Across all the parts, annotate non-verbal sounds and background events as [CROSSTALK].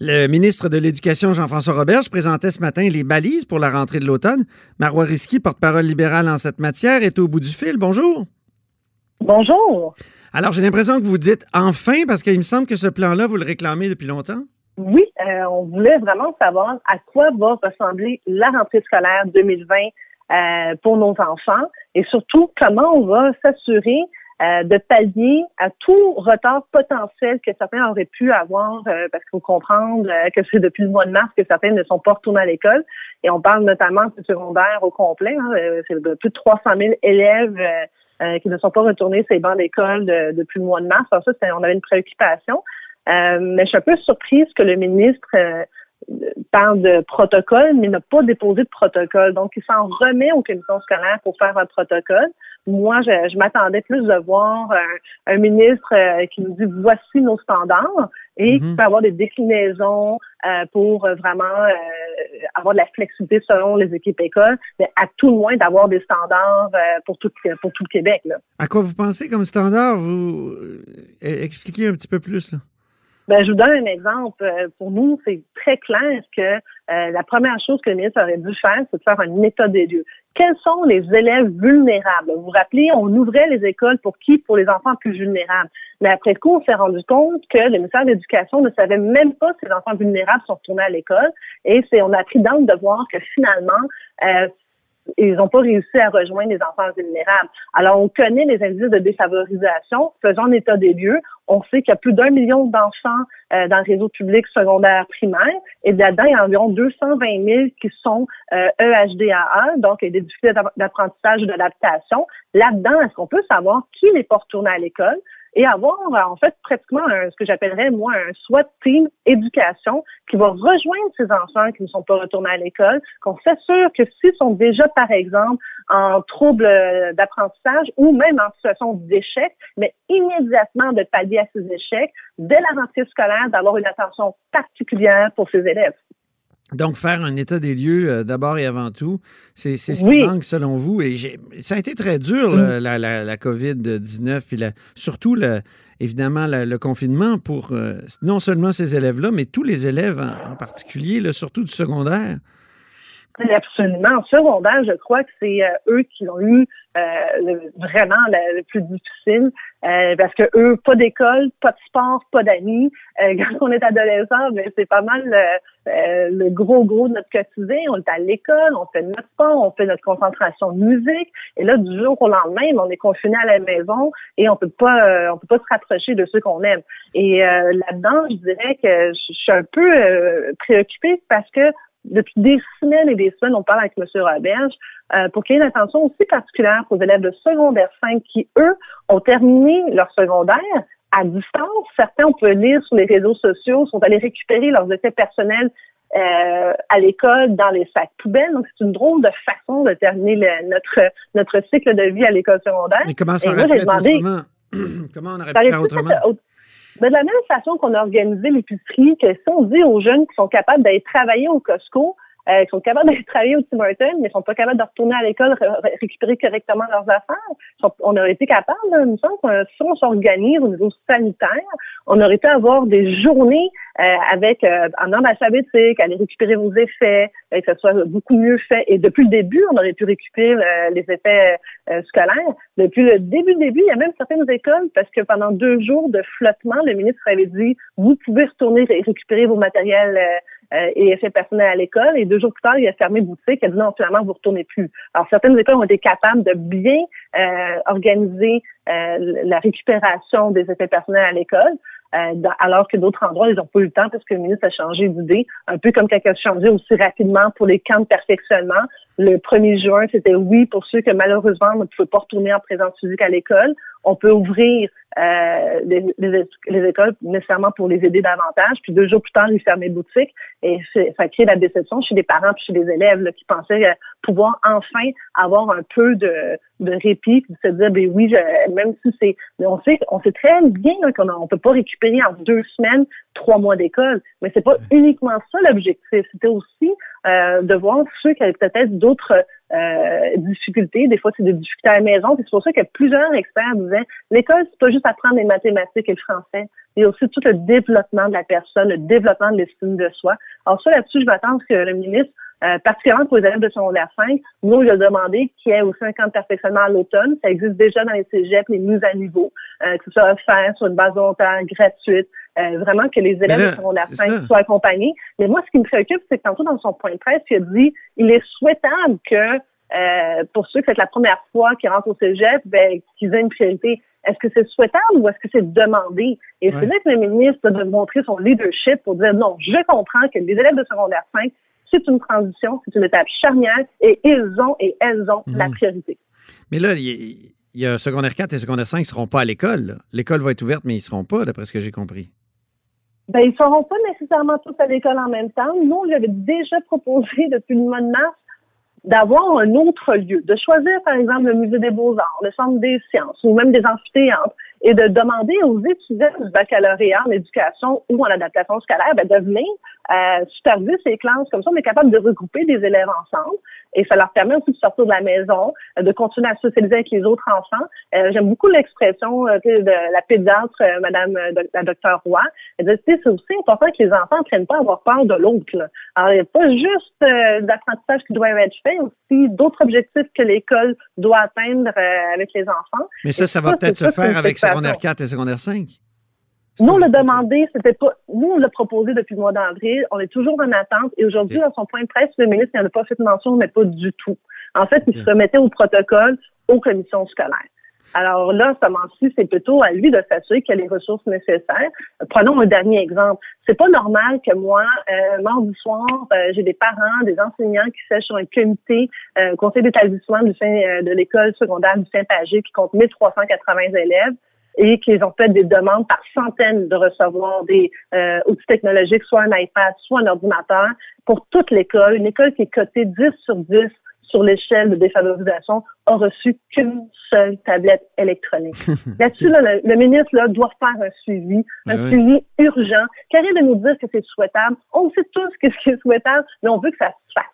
Le ministre de l'Éducation, Jean-François Roberge, présentait ce matin les balises pour la rentrée de l'automne. Marois Risky, porte-parole libérale en cette matière, est au bout du fil. Bonjour. Bonjour. Alors, j'ai l'impression que vous dites enfin, parce qu'il me semble que ce plan-là, vous le réclamez depuis longtemps. Oui, euh, on voulait vraiment savoir à quoi va ressembler la rentrée scolaire 2020 euh, pour nos enfants et surtout comment on va s'assurer euh, de pallier à tout retard potentiel que certains auraient pu avoir, euh, parce qu'il faut comprendre euh, que c'est depuis le mois de mars que certains ne sont pas retournés à l'école. Et on parle notamment du secondaire au complet. Hein, c'est plus de 300 000 élèves qui ne sont pas retournés ces bancs d'école depuis le mois de mars. Alors ça, on avait une préoccupation. mais je suis un peu surprise que le ministre parle de protocole, mais n'a pas déposé de protocole. Donc, il s'en remet aux commissions scolaires pour faire un protocole. Moi, je, m'attendais plus de voir un, ministre euh, qui nous dit voici nos standards et qui mhm. peut avoir des déclinaisons euh, pour vraiment euh, avoir de la flexibilité selon les équipes écoles, mais à tout le moins d'avoir des standards pour tout pour tout le Québec. Là. À quoi vous pensez comme standard? Vous expliquez un petit peu plus là. Ben, je vous donne un exemple. Euh, pour nous, c'est très clair que euh, la première chose que le ministre aurait dû faire, c'est de faire un état des lieux. Quels sont les élèves vulnérables? Vous vous rappelez, on ouvrait les écoles pour qui? Pour les enfants plus vulnérables. Mais après coup, on s'est rendu compte que le ministère de l'Éducation ne savait même pas si les enfants vulnérables sont retournés à l'école. Et c'est, on a pris d'angle de voir que finalement, euh, ils n'ont pas réussi à rejoindre les enfants vulnérables. Alors, on connaît les indices de défavorisation. Faisons état des lieux. On sait qu'il y a plus d'un million d'enfants euh, dans le réseau public secondaire primaire et là-dedans, il y a environ 220 000 qui sont euh, EHDAA, donc des difficultés d'apprentissage ou d'adaptation. Là-dedans, est-ce qu'on peut savoir qui n'est pas retourné à l'école? Et avoir en fait pratiquement ce que j'appellerais moi un SWAT team éducation qui va rejoindre ces enfants qui ne sont pas retournés à l'école, qu'on s'assure que s'ils sont déjà par exemple en trouble d'apprentissage ou même en situation d'échec, mais immédiatement de pallier à ces échecs dès la rentrée scolaire, d'avoir une attention particulière pour ces élèves. Donc, faire un état des lieux euh, d'abord et avant tout, c'est ce qui manque selon vous. Et ça a été très dur, mm. la, la, COVID-19, puis surtout, évidemment, le confinement pour euh, non seulement ces élèves-là, mais tous les élèves en, particulier, surtout du secondaire. Absolument. En secondaire, je crois que c'est euh, eux qui ont eu vraiment le, plus difficile. Euh, parce que eux, pas d'école, pas de sport, pas d'amis. Euh, [LAUGHS] quand on est adolescent, ben, c'est pas mal euh, le gros gros de notre quotidien. On est à l'école, on fait notre sport, on fait notre concentration de musique. Et là, du jour au lendemain, ben, on est confiné à la maison et on peut pas, on peut pas se rapprocher de ceux qu'on aime. Et là-dedans, je dirais que je suis un peu préoccupée parce que depuis des semaines et des semaines, on parle avec M. Roberge euh, pour qu'il y ait une attention aussi particulière aux élèves de secondaire 5 qui, eux, ont terminé leur secondaire à distance. Certains, on peut lire sur les réseaux sociaux, sont allés récupérer leurs effets personnels euh, à l'école dans les sacs poubelles. Donc, c'est une drôle de façon de terminer notre notre cycle de vie à l'école secondaire. Mais comment ça aurait pu autrement? [CLEARS THROAT] comment on aurait pu faire autrement? De la même façon qu'on a organisé l'épicerie, que si on dit aux jeunes qui sont capables d'aller travailler au Costco, euh, sont capables d'aller travailler au Tim Hortons, mais sont pas capables de retourner à l'école, récupérer correctement leurs affaires. On aurait été capable, là, il me si on s'organise au niveau sanitaire, on aurait pu avoir des journées euh, avec euh, en ordre alphabétique, aller récupérer vos effets, euh, que ce soit beaucoup mieux fait. Et depuis le début, on aurait pu récupérer les effets scolaires. Depuis le début, début, il y a même certaines écoles, parce que pendant deux jours de flottement, le ministre avait dit, vous pouvez retourner récupérer vos matériels euh, et effets personnels à l'école. Et deux jours plus tard, il a fermé boutique. Il a dit non, finalement, vous retournez plus. Alors, certaines écoles ont été capables de bien euh, organiser euh, la récupération des effets personnels à l'école. alors que d'autres endroits, ils n'ont pas eu le temps parce que le ministre a changé d'idée, un peu comme il a changé aussi rapidement pour les camps de perfectionnement. Le 1er juin, c'était oui pour ceux que malheureusement ne pouvaient pas retourner en présence physique à l'école on peut ouvrir euh, les, écoles nécessairement pour les aider davantage. Puis deux jours plus tard, ils fermaient boutique et ça crée la déception chez les parents puis chez les élèves qui pensaient pouvoir enfin avoir un peu de, de répit, puis de se dire, ben oui, même si c'est, on sait, on sait très bien qu'on on peut pas récupérer en deux semaines trois mois d'école, mais c'est pas uniquement ça l'objectif. C'était aussi euh, de voir ceux qui avaient peut-être d'autres euh, difficultés. Des fois, c'est des difficultés à la maison. C'est pour ça que plusieurs experts disaient l'école, c'est pas juste apprendre les mathématiques et le français. Il y a aussi tout le développement de la personne, le développement de l'estime de soi. Alors ça, là-dessus, je vais attendre que le ministre euh, particulièrement pour les élèves de secondaire 5, nous, a demandé qu'il y ait aussi un camp de perfectionnement à l'automne. Ça existe déjà dans les cégeps, les mises à niveau, euh, que ce soit offert sur une base volontaire, gratuite, euh, vraiment que les élèves de secondaire 5 soient accompagnés. Mais moi, ce qui me préoccupe, c'est que tantôt, dans son point de presse, il a dit il est souhaitable que euh, pour ceux que c'est la première fois qu'ils rentrent au cégep, ben, qu'ils aient une priorité. Est-ce que c'est souhaitable ou est-ce que c'est demandé? Et c'est là que le ministre doit montrer son leadership pour dire non, je comprends que les élèves de secondaire 5, c'est une transition, c'est une étape charnière et ils ont et elles ont la mhm. priorité. Mais là, il y, a secondaire 4 et secondaire 5 ne seront pas à l'école. L'école va être ouverte, mais ils ne seront pas, d'après ce que j'ai compris. Ben, ils ne seront pas nécessairement tous à l'école en même temps. Nous, on l'avait déjà proposé depuis le mois de mars d'avoir un autre lieu, de choisir par exemple le musée des beaux-arts, le centre des sciences ou même des amphithéâtres et de demander aux étudiants du baccalauréat en éducation ou en adaptation scolaire ben, de venir euh, superviser ces classes. Comme ça, on est capable de regrouper des élèves ensemble et ça leur permet aussi de sortir de la maison, euh, de continuer à socialiser avec les autres enfants. Euh, j'aime beaucoup l'expression euh, de la pédiatre, Madame la docteur Roy. Elle dit, c'est aussi important que les enfants ne prennent pas à avoir peur de l'autre. Alors, il n'y a pas juste d'apprentissage qui doit être fait, aussi d'autres objectifs que l'école doit atteindre avec les enfants. Mais ça, ça, va peut-être se faire avec secondaire 4 et secondaire 5. Nous, on l'a demandé, c'était pas, nous, on l'a proposé depuis le mois d'avril. On est toujours en attente. Et aujourd'hui, dans son point de presse, le ministre n'en a pas fait mention, mais pas du tout. En fait, il se remettait au protocole aux commissions scolaires. Alors là, ce moment-ci, c'est plutôt à lui de s'assurer qu'il y a les ressources nécessaires. Prenons un dernier exemple. C'est pas normal que moi, euh, mardi soir, euh, j'ai des parents, des enseignants qui sèchent sur un comité, euh, conseil d'établissement du euh, de l'école secondaire du Saint-Pagé qui compte 1380 élèves et qu'ils ont fait des demandes par centaines de recevoir des euh, outils technologiques, soit un iPad, soit un ordinateur, pour toute l'école. Une école qui est cotée 10 sur 10 sur l'échelle de défavorisation a reçu qu'une seule tablette électronique. [LAUGHS] Là-dessus, le, ministre là, doit faire un suivi, un suivi urgent, car de nous dire que c'est souhaitable. On sait tous ce qui est souhaitable, mais on veut que ça se fasse.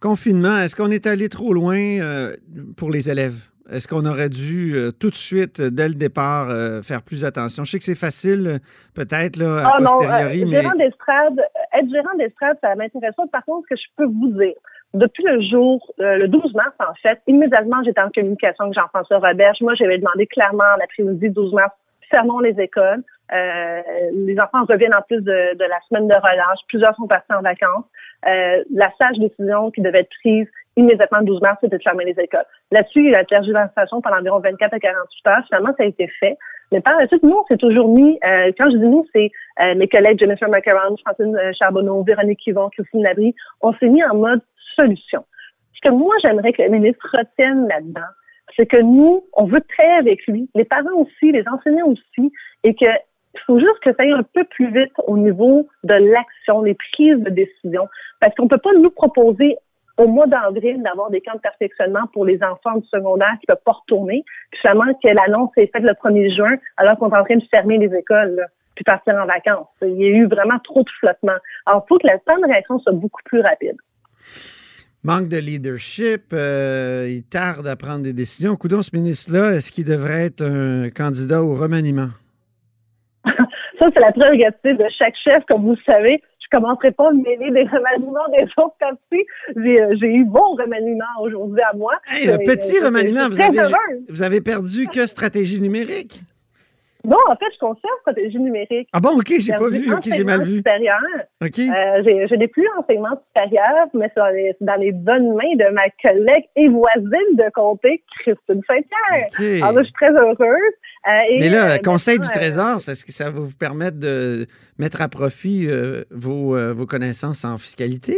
Confinement, est-ce qu'on est allé trop loin euh, pour les élèves? Est-ce qu'on aurait dû euh, tout de suite, euh, dès le départ, euh, faire plus attention? Je sais que c'est facile, peut-être, là, à ah, posteriori, mais... être gérant d'estrade, ça m'intéresse pas. Par contre, ce que je peux vous dire, depuis le jour, le 12 mars, en fait, immédiatement, j'étais en communication avec Jean-François Roberge. Moi, j'avais demandé clairement l'après-midi 12 mars, fermons les écoles. les enfants reviennent en plus de, de, la semaine de relâche. Plusieurs sont partis en vacances. la sage décision qui devait être prise immédiatement le 12 mars, c'était de fermer les écoles. Là-dessus, il y a la tergiversation pendant environ 24 à 48 heures. Finalement, ça a été fait. Mais par la suite, nous, on s'est toujours mis, euh, quand je dis nous, c'est euh, mes collègues Jennifer McCarron, Francine euh, Charbonneau, Véronique Yvon, Christine Labrie, on s'est mis en mode solution. Ce que moi, j'aimerais que le ministre retienne là-dedans, c'est que nous, on veut travailler avec lui, les parents aussi, les enseignants aussi, et que il faut juste que ça aille un peu plus vite au niveau de l'action, les prises de décision, parce qu'on peut pas nous proposer au mois d'avril d'avoir des camps de perfectionnement pour les enfants du secondaire qui ne peuvent pas retourner. Puis finalement, que l'annonce est faite le 1er juin, alors qu'on est en train de fermer les écoles, puis partir en vacances. Il y a eu vraiment trop de flottement. Alors, il faut que la temps de réaction soit beaucoup plus rapide. Manque de leadership, euh, il tarde à prendre des décisions. Coudon, ce ministre-là, est-ce qu'il devrait être un candidat au remaniement? [LAUGHS] Ça, c'est la prérogative de chaque chef, comme vous le savez je commencerai pas à me mêler des remaniements des autres partis. Euh, j'ai eu bon remaniement aujourd'hui à moi. un petit euh, remaniement, vous avez, vous avez perdu que stratégie numérique? Non, en fait, je conserve stratégie numérique. Ah bon, OK, j'ai pas vu. OK, j'ai mal vu. Supérieur. OK. Euh, je n'ai plus enseignement supérieur, mais c'est dans, les bonnes mains de ma collègue et voisine de comté, Christine Saint-Pierre. Alors, je suis très heureuse. Euh, mais là, euh, Conseil du Trésor, est-ce que ça va vous permettre de mettre à profit vos, vos connaissances en fiscalité?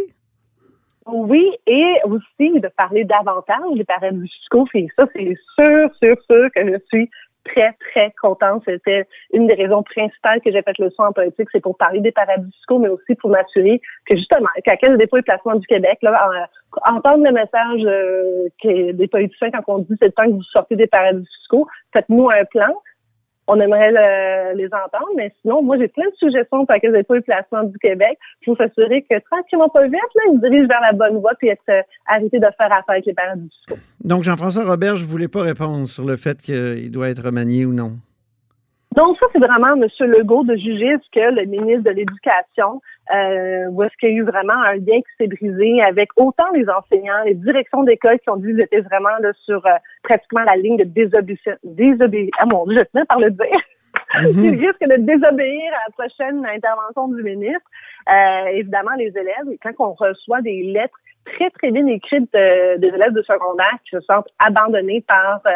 Oui, et aussi de parler davantage des paradis fiscaux. Et ça, c'est sûr, sûr, sûr que je suis très, très contente. C'était une des raisons principales que j'ai fait le soin en politique, c'est pour parler des paradis fiscaux, mais aussi pour m'assurer que justement, qu'à quel dépôt et placement du Québec, là, entendre le message euh, des politiciens quand on dit c'est le temps que vous sortez des paradis fiscaux, faites-nous un plan on aimerait les entendre, mais sinon, moi, j'ai plein de suggestions pour pas eu placement du Québec pour s'assurer que tranquillement, pas vite, là, ils dirigent vers la bonne voie puis être euh, arrêté de faire affaire avec les paradis fiscaux. Donc, Jean-François Robert, je voulais pas répondre sur le fait qu'il doit être remanié ou non. Donc, ça, c'est vraiment M. Legault de juger ce que le ministre de l'Éducation, euh, où est-ce qu'il y a eu vraiment un lien qui s'est brisé avec autant les enseignants, les directions d'école qui ont dit qu'ils étaient vraiment là, sur euh, pratiquement la ligne de désobéissance. Désobé ah mon Dieu, je tenais par le dire. [LAUGHS] Mm Ils risquent de désobéir à la prochaine intervention du ministre. Euh, évidemment, les élèves, quand on reçoit des lettres très, très bien écrites des élèves de secondaire qui se sentent abandonnés par euh,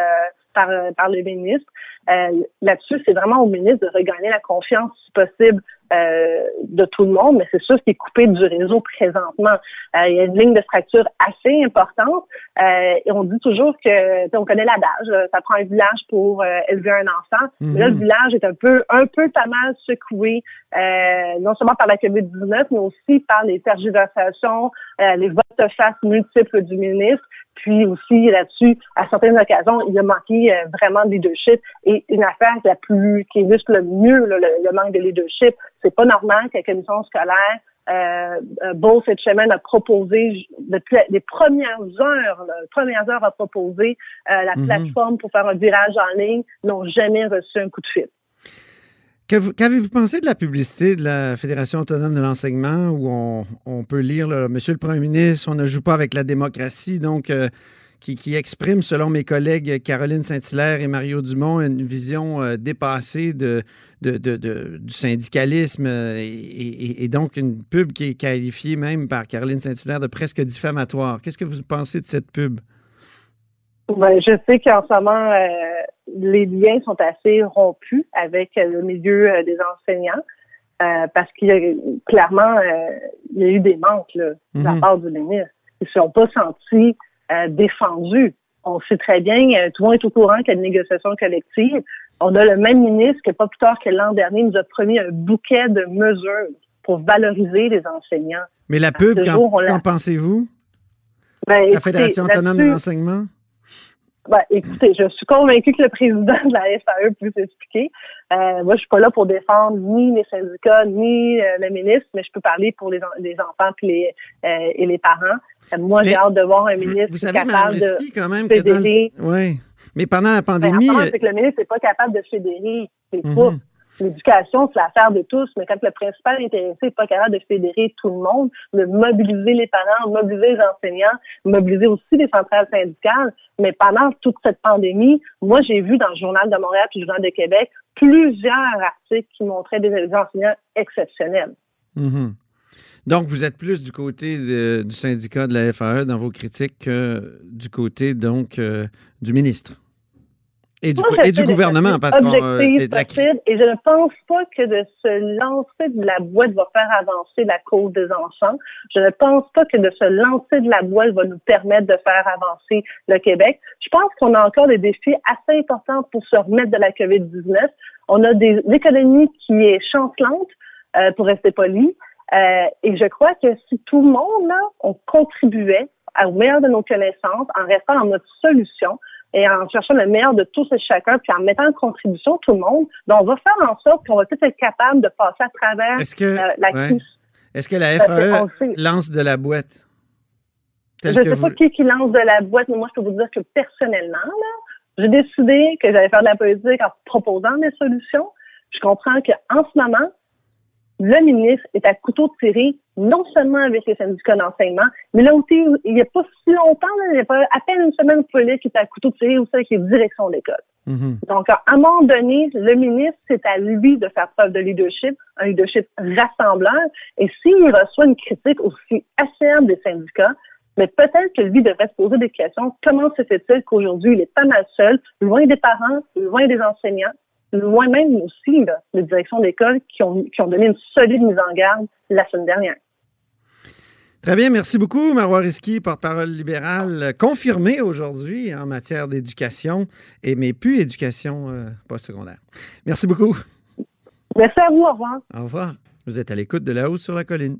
par, par le ministre, euh, là-dessus, c'est vraiment au ministre de regagner la confiance, si possible, euh, de tout le monde, mais c'est sûr qui est coupé du réseau présentement. Euh, il y a une ligne de fracture assez importante et on dit toujours que, on connaît l'adage, ça prend un village pour élever un enfant. Là, le mhm. village est un peu, un peu pas mal secoué, non seulement par la COVID-19, mais aussi par les tergiversations, les votes face multiples du ministre. Puis aussi là-dessus, à certaines occasions, il a manqué euh, vraiment de leadership. Et une affaire la plus qui illustre le mieux le, manque de leadership, c'est pas normal que la commission scolaire euh, euh cette semaine a proposé depuis les premières heures, les premières heures a proposé euh, la mhm. plateforme pour faire un virage en ligne, n'ont jamais reçu un coup de fil. Qu'avez-vous pensé de la publicité de la Fédération autonome de l'enseignement où on, peut lire Monsieur le Premier ministre, on ne joue pas avec la démocratie, donc euh, qui, exprime, selon mes collègues Caroline Saint-Hilaire et Mario Dumont, une vision euh, dépassée du syndicalisme euh, et, donc une pub qui est qualifiée même par Caroline Saint-Hilaire de presque diffamatoire. Qu'est-ce que vous pensez de cette pub? Ben, je sais qu'en ce moment, les liens sont assez rompus avec le milieu euh, des enseignants euh, parce qu'il y a clairement euh, il y a eu des manques là, de la mhm. part du ministre. Ils ne sont pas sentis défendus. On sait très bien, tout le monde est au courant qu'il y a une négociation collective. On a le même ministre que pas plus tard que l'an dernier nous a promis un bouquet de mesures pour valoriser les enseignants. Mais la pub, qu'en pensez-vous? Ben, la Fédération autonome de l'enseignement? Ben, écoutez, je suis convaincue que le président de la FAE peut s'expliquer. Euh, moi, je suis pas là pour défendre ni les syndicats, ni euh, le ministre, mais je peux parler pour les, les enfants puis les, euh, et les parents. moi, j'ai hâte de voir un ministre vous savez, capable de quand même, fédérer. Oui, mais pendant la ben, pandémie... c'est que le ministre n'est pas capable de fédérer. C'est mmh l'éducation, c'est l'affaire de tous, mais quand le principal intéressé n'est pas capable de fédérer tout le monde, de mobiliser les parents, mobiliser les enseignants, mobiliser aussi les centrales syndicales, mais pendant toute cette pandémie, moi, j'ai vu dans le Journal de Montréal et le Journal de Québec plusieurs articles qui montraient des enseignants exceptionnels. Mm-hmm. Donc, vous êtes plus du côté du syndicat de la FAE dans vos critiques que du côté, donc, euh, du ministre. Et du, gouvernement, parce que euh, c'est la... Et je ne pense pas que de se lancer de la boîte va faire avancer la cause des enfants. Je ne pense pas que de se lancer de la boîte va nous permettre de faire avancer le Québec. Je pense qu'on a encore des défis assez importants pour se remettre de la COVID-19. On a des économies qui est chancelante, euh, pour rester poli. Euh, et je crois que si tout le monde, là, on contribuait au meilleur de nos connaissances en restant en mode solution, et en cherchant le meilleur de tous et chacun, puis en mettant en contribution tout le monde, ben, on va faire en sorte qu'on va peut-être être capable de passer à travers euh, la crise. Est-ce que la FAE lance de la boîte? Je ne sais pas qui, qui lance de la boîte, mais moi, je peux vous dire que personnellement, j'ai décidé que j'allais faire de la politique en proposant des solutions. Je comprends qu'en ce moment, le ministre est à couteau tiré, non seulement avec les syndicats d'enseignement, mais là aussi, il n'y a pas si longtemps, il n'y a pas à peine une semaine pour qui est à couteau tiré aussi avec les directions d'école. Mm-hmm. Donc, à un moment donné, le ministre, c'est à lui de faire preuve de leadership, un leadership rassembleur. Et s'il reçoit une critique aussi acerbe des syndicats, mais peut-être que lui devrait se poser des questions. Comment se fait-il qu'aujourd'hui, il est pas mal seul, loin des parents, loin des enseignants, loin même aussi là, les directions d'école qui ont, qui ont donné une solide mise en garde la semaine dernière. Très bien, merci beaucoup, Marois Risky, porte-parole libérale, confirmé aujourd'hui en matière d'éducation, et mais plus éducation euh, postsecondaire. Merci beaucoup. Merci à vous, au revoir. Au revoir. Vous êtes à l'écoute de La Haut sur la Colline.